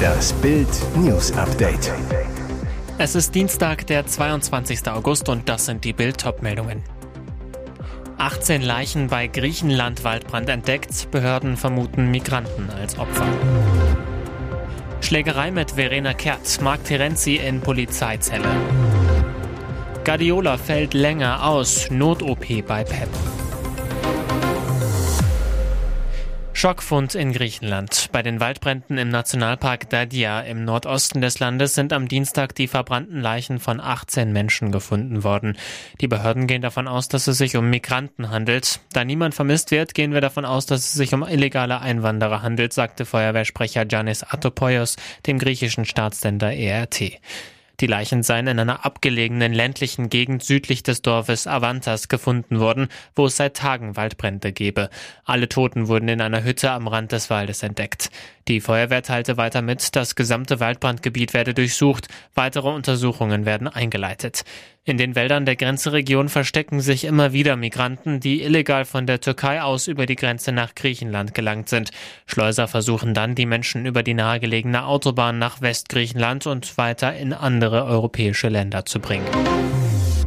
Das Bild News Update. Es ist Dienstag, der 22. August und das sind die Bild meldungen 18 Leichen bei Griechenland Waldbrand entdeckt. Behörden vermuten Migranten als Opfer. Schlägerei mit Verena Kehrt. Mark Terenzi in Polizeizelle. Guardiola fällt länger aus. Not-OP bei Pep. Schockfund in Griechenland. Bei den Waldbränden im Nationalpark Dadia im Nordosten des Landes sind am Dienstag die verbrannten Leichen von 18 Menschen gefunden worden. Die Behörden gehen davon aus, dass es sich um Migranten handelt. Da niemand vermisst wird, gehen wir davon aus, dass es sich um illegale Einwanderer handelt, sagte Feuerwehrsprecher Janis Atopoios dem griechischen Staatssender ERT. Die Leichen seien in einer abgelegenen ländlichen Gegend südlich des Dorfes Avantas gefunden worden, wo es seit Tagen Waldbrände gebe. Alle Toten wurden in einer Hütte am Rand des Waldes entdeckt. Die Feuerwehr teilte weiter mit, das gesamte Waldbrandgebiet werde durchsucht, weitere Untersuchungen werden eingeleitet. In den Wäldern der Grenzregion verstecken sich immer wieder Migranten, die illegal von der Türkei aus über die Grenze nach Griechenland gelangt sind. Schleuser versuchen dann, die Menschen über die nahegelegene Autobahn nach Westgriechenland und weiter in andere europäische Länder zu bringen.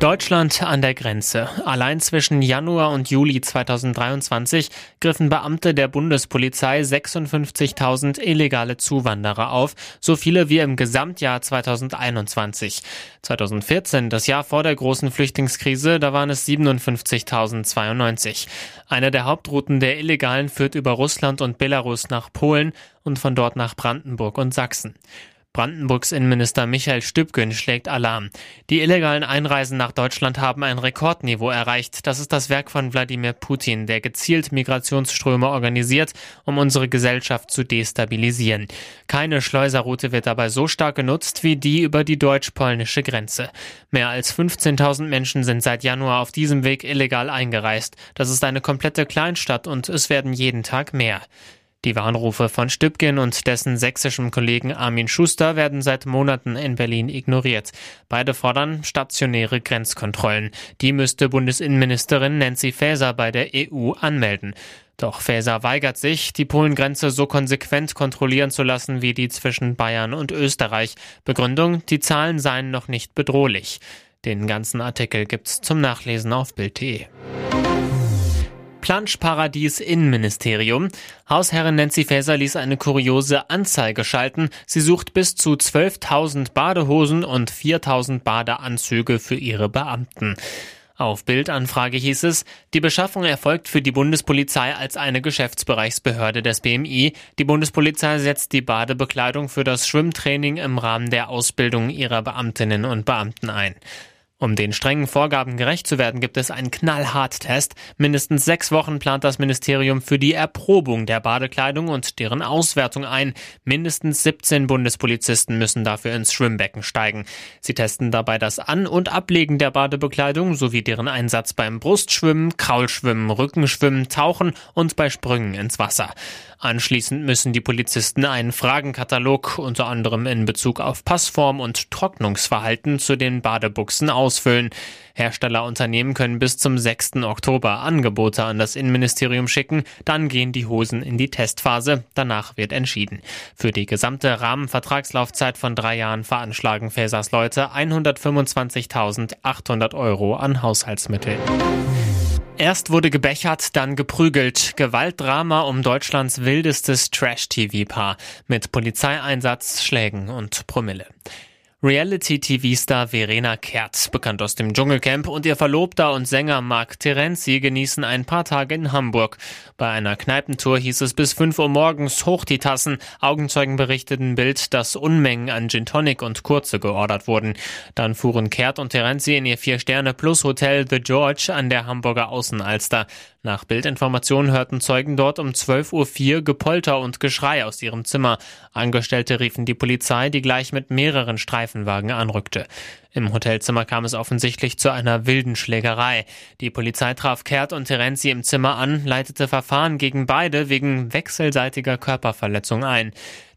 Deutschland an der Grenze. Allein zwischen Januar und Juli 2023 griffen Beamte der Bundespolizei 56.000 illegale Zuwanderer auf, so viele wie im Gesamtjahr 2021. 2014, das Jahr vor der großen Flüchtlingskrise, da waren es 57.092. Eine der Hauptrouten der Illegalen führt über Russland und Belarus nach Polen und von dort nach Brandenburg und Sachsen. Brandenburgs Innenminister Michael Stübgen schlägt Alarm. Die illegalen Einreisen nach Deutschland haben ein Rekordniveau erreicht. Das ist das Werk von Wladimir Putin, der gezielt Migrationsströme organisiert, um unsere Gesellschaft zu destabilisieren. Keine Schleuserroute wird dabei so stark genutzt wie die über die deutsch-polnische Grenze. Mehr als 15.000 Menschen sind seit Januar auf diesem Weg illegal eingereist. Das ist eine komplette Kleinstadt und es werden jeden Tag mehr. Die Warnrufe von Stübgen und dessen sächsischem Kollegen Armin Schuster werden seit Monaten in Berlin ignoriert. Beide fordern stationäre Grenzkontrollen. Die müsste Bundesinnenministerin Nancy Faeser bei der EU anmelden. Doch Faeser weigert sich, die Polengrenze so konsequent kontrollieren zu lassen wie die zwischen Bayern und Österreich. Begründung, die Zahlen seien noch nicht bedrohlich. Den ganzen Artikel gibt's zum Nachlesen auf Bild.de. Planschparadies Innenministerium. Hausherrin Nancy Faeser ließ eine kuriose Anzeige schalten. Sie sucht bis zu 12.000 Badehosen und 4.000 Badeanzüge für ihre Beamten. Auf Bildanfrage hieß es, die Beschaffung erfolgt für die Bundespolizei als eine Geschäftsbereichsbehörde des BMI. Die Bundespolizei setzt die Badebekleidung für das Schwimmtraining im Rahmen der Ausbildung ihrer Beamtinnen und Beamten ein. Um den strengen Vorgaben gerecht zu werden, gibt es einen Knallhart-Test. Mindestens sechs Wochen plant das Ministerium für die Erprobung der Badekleidung und deren Auswertung ein. Mindestens 17 Bundespolizisten müssen dafür ins Schwimmbecken steigen. Sie testen dabei das An- und Ablegen der Badebekleidung sowie deren Einsatz beim Brustschwimmen, Kraulschwimmen, Rückenschwimmen, Tauchen und bei Sprüngen ins Wasser. Anschließend müssen die Polizisten einen Fragenkatalog unter anderem in Bezug auf Passform und Trocknungsverhalten zu den Badebuchsen ausfüllen. Herstellerunternehmen können bis zum 6. Oktober Angebote an das Innenministerium schicken, dann gehen die Hosen in die Testphase, danach wird entschieden. Für die gesamte Rahmenvertragslaufzeit von drei Jahren veranschlagen Fäsers Leute 125.800 Euro an Haushaltsmitteln. Erst wurde gebechert, dann geprügelt. Gewaltdrama um Deutschlands wildestes Trash-TV-Paar mit Polizeieinsatz, Schlägen und Promille. Reality-TV-Star Verena Kehrt, bekannt aus dem Dschungelcamp, und ihr Verlobter und Sänger Mark Terenzi genießen ein paar Tage in Hamburg. Bei einer Kneipentour hieß es bis 5 Uhr morgens hoch die Tassen. Augenzeugen berichteten Bild, dass Unmengen an Gin Tonic und Kurze geordert wurden. Dann fuhren Kehrt und Terenzi in ihr Vier-Sterne-Plus-Hotel The George an der Hamburger Außenalster. Nach Bildinformationen hörten Zeugen dort um 12.04 Uhr Gepolter und Geschrei aus ihrem Zimmer. Angestellte riefen die Polizei, die gleich mit mehreren Streifen Streifenwagen anrückte. Im Hotelzimmer kam es offensichtlich zu einer wilden Schlägerei. Die Polizei traf Kehrt und Terenzi im Zimmer an, leitete Verfahren gegen beide wegen wechselseitiger Körperverletzung ein.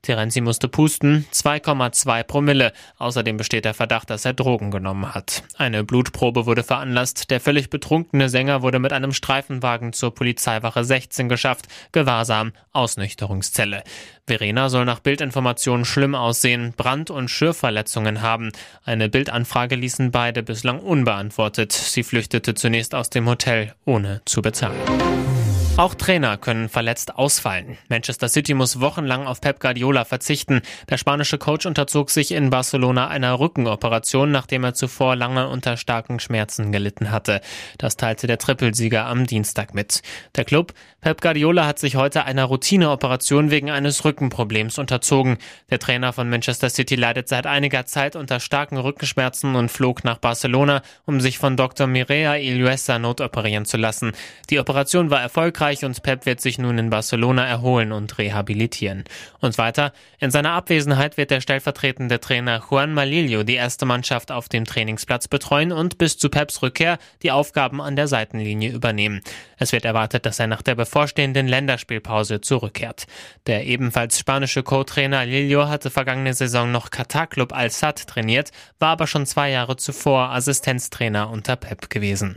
Terenzi musste pusten, 2,2 Promille. Außerdem besteht der Verdacht, dass er Drogen genommen hat. Eine Blutprobe wurde veranlasst. Der völlig betrunkene Sänger wurde mit einem Streifenwagen zur Polizeiwache 16 geschafft. Gewahrsam, Ausnüchterungszelle. Verena soll nach Bildinformationen schlimm aussehen, Brand- und Schürfverletzungen haben. Eine Bildanfrage ließen beide bislang unbeantwortet. Sie flüchtete zunächst aus dem Hotel, ohne zu bezahlen. Auch Trainer können verletzt ausfallen. Manchester City muss wochenlang auf Pep Guardiola verzichten. Der spanische Coach unterzog sich in Barcelona einer Rückenoperation, nachdem er zuvor lange unter starken Schmerzen gelitten hatte. Das teilte der Trippelsieger am Dienstag mit. Der Club Pep Guardiola hat sich heute einer Routineoperation wegen eines Rückenproblems unterzogen. Der Trainer von Manchester City leidet seit einiger Zeit unter starken Rückenschmerzen und flog nach Barcelona, um sich von Dr. Mireia Iluesa notoperieren zu lassen. Die Operation war erfolgreich erfolgreich und Pep wird sich nun in Barcelona erholen und rehabilitieren. Und weiter, in seiner Abwesenheit wird der stellvertretende Trainer Juan Malillo die erste Mannschaft auf dem Trainingsplatz betreuen und bis zu Peps Rückkehr die Aufgaben an der Seitenlinie übernehmen. Es wird erwartet, dass er nach der bevorstehenden Länderspielpause zurückkehrt. Der ebenfalls spanische Co-Trainer Lillo hatte vergangene Saison noch Katar-Club Al-Sad trainiert, war aber schon zwei Jahre zuvor Assistenztrainer unter Pep gewesen.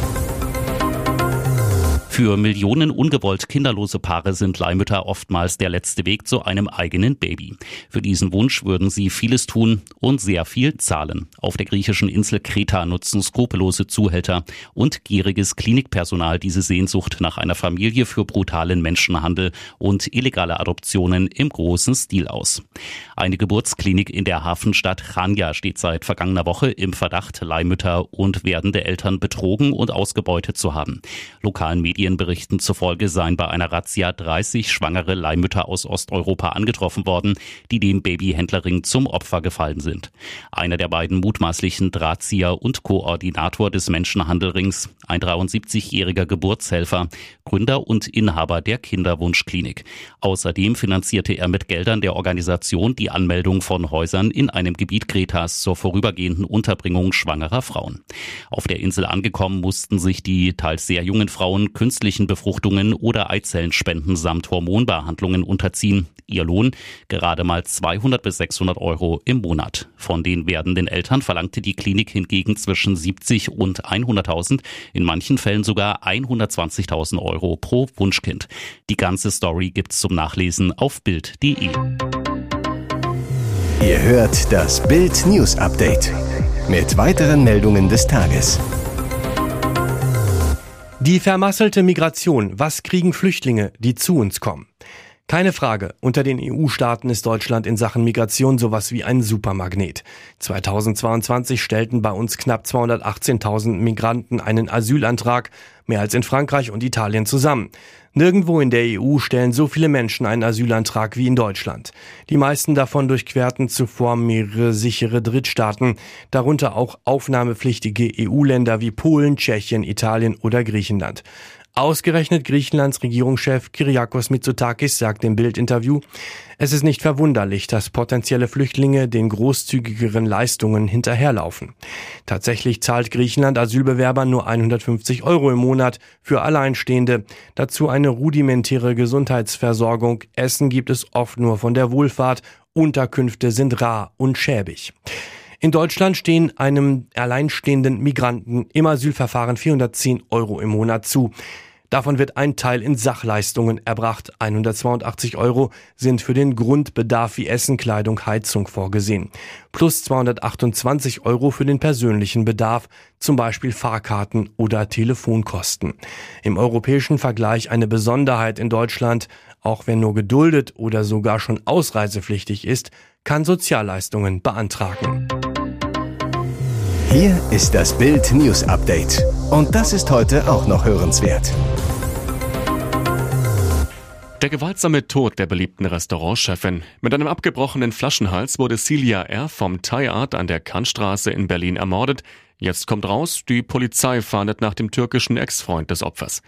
Für Millionen ungewollt kinderlose Paare sind Leihmütter oftmals der letzte Weg zu einem eigenen Baby. Für diesen Wunsch würden sie vieles tun und sehr viel zahlen. Auf der griechischen Insel Kreta nutzen skrupellose Zuhälter und gieriges Klinikpersonal diese Sehnsucht nach einer Familie für brutalen Menschenhandel und illegale Adoptionen im großen Stil aus. Eine Geburtsklinik in der Hafenstadt Chania steht seit vergangener Woche im Verdacht, Leihmütter und werdende Eltern betrogen und ausgebeutet zu haben. Lokalen Medien Medienberichten zufolge seien bei einer Razzia 30 schwangere Leihmütter aus Osteuropa angetroffen worden, die dem Babyhändlerring zum Opfer gefallen sind. Einer der beiden mutmaßlichen Drahtzieher und Koordinator des Menschenhandelrings, ein 73-jähriger Geburtshelfer, Gründer und Inhaber der Kinderwunschklinik. Außerdem finanzierte er mit Geldern der Organisation die Anmeldung von Häusern in einem Gebiet Kretas zur vorübergehenden Unterbringung schwangerer Frauen. Auf der Insel angekommen mussten sich die teils sehr jungen Frauen künstlich künstlichen Befruchtungen oder Eizellenspenden samt Hormonbehandlungen unterziehen. Ihr Lohn gerade mal 200 bis 600 Euro im Monat. Von den werdenden Eltern verlangte die Klinik hingegen zwischen 70 und 100.000, in manchen Fällen sogar 120.000 Euro pro Wunschkind. Die ganze Story gibt's zum Nachlesen auf Bild.de. Ihr hört das Bild News Update mit weiteren Meldungen des Tages. Die vermasselte Migration. Was kriegen Flüchtlinge, die zu uns kommen? Keine Frage, unter den EU-Staaten ist Deutschland in Sachen Migration sowas wie ein Supermagnet. 2022 stellten bei uns knapp 218.000 Migranten einen Asylantrag, mehr als in Frankreich und Italien zusammen. Nirgendwo in der EU stellen so viele Menschen einen Asylantrag wie in Deutschland. Die meisten davon durchquerten zuvor mehrere sichere Drittstaaten, darunter auch aufnahmepflichtige EU-Länder wie Polen, Tschechien, Italien oder Griechenland. Ausgerechnet Griechenlands Regierungschef Kyriakos Mitsotakis sagt im Bildinterview, es ist nicht verwunderlich, dass potenzielle Flüchtlinge den großzügigeren Leistungen hinterherlaufen. Tatsächlich zahlt Griechenland Asylbewerbern nur 150 Euro im Monat für Alleinstehende, dazu eine rudimentäre Gesundheitsversorgung, Essen gibt es oft nur von der Wohlfahrt, Unterkünfte sind rar und schäbig. In Deutschland stehen einem alleinstehenden Migranten im Asylverfahren 410 Euro im Monat zu. Davon wird ein Teil in Sachleistungen erbracht. 182 Euro sind für den Grundbedarf wie Essen, Kleidung, Heizung vorgesehen. Plus 228 Euro für den persönlichen Bedarf, zum Beispiel Fahrkarten oder Telefonkosten. Im europäischen Vergleich eine Besonderheit in Deutschland. Auch wenn nur geduldet oder sogar schon ausreisepflichtig ist, kann Sozialleistungen beantragen. Hier ist das Bild News Update. Und das ist heute auch noch hörenswert. Der gewaltsame Tod der beliebten Restaurantchefin. Mit einem abgebrochenen Flaschenhals wurde Celia R. vom Thai Art an der Kantstraße in Berlin ermordet. Jetzt kommt raus, die Polizei fahndet nach dem türkischen Ex-Freund des Opfers.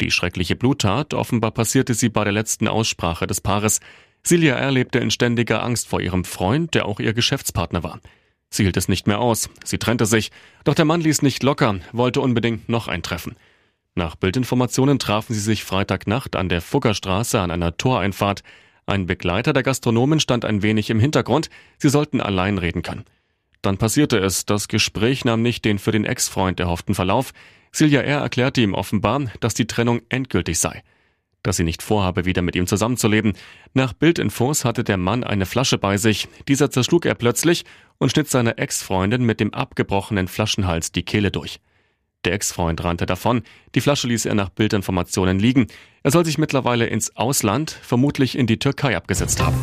Die schreckliche Bluttat, offenbar passierte sie bei der letzten Aussprache des Paares. Silja R. lebte in ständiger Angst vor ihrem Freund, der auch ihr Geschäftspartner war. Sie hielt es nicht mehr aus. Sie trennte sich. Doch der Mann ließ nicht locker, wollte unbedingt noch ein Treffen. Nach Bildinformationen trafen sie sich Freitagnacht an der Fuggerstraße an einer Toreinfahrt. Ein Begleiter der Gastronomen stand ein wenig im Hintergrund. Sie sollten allein reden können. Dann passierte es. Das Gespräch nahm nicht den für den Ex-Freund erhofften Verlauf. Silja R. erklärte ihm offenbar, dass die Trennung endgültig sei. Dass sie nicht vorhabe, wieder mit ihm zusammenzuleben. Nach Bildinfos hatte der Mann eine Flasche bei sich. Dieser zerschlug er plötzlich und schnitt seiner Ex-Freundin mit dem abgebrochenen Flaschenhals die Kehle durch. Der Ex-Freund rannte davon. Die Flasche ließ er nach Bildinformationen liegen. Er soll sich mittlerweile ins Ausland, vermutlich in die Türkei abgesetzt haben.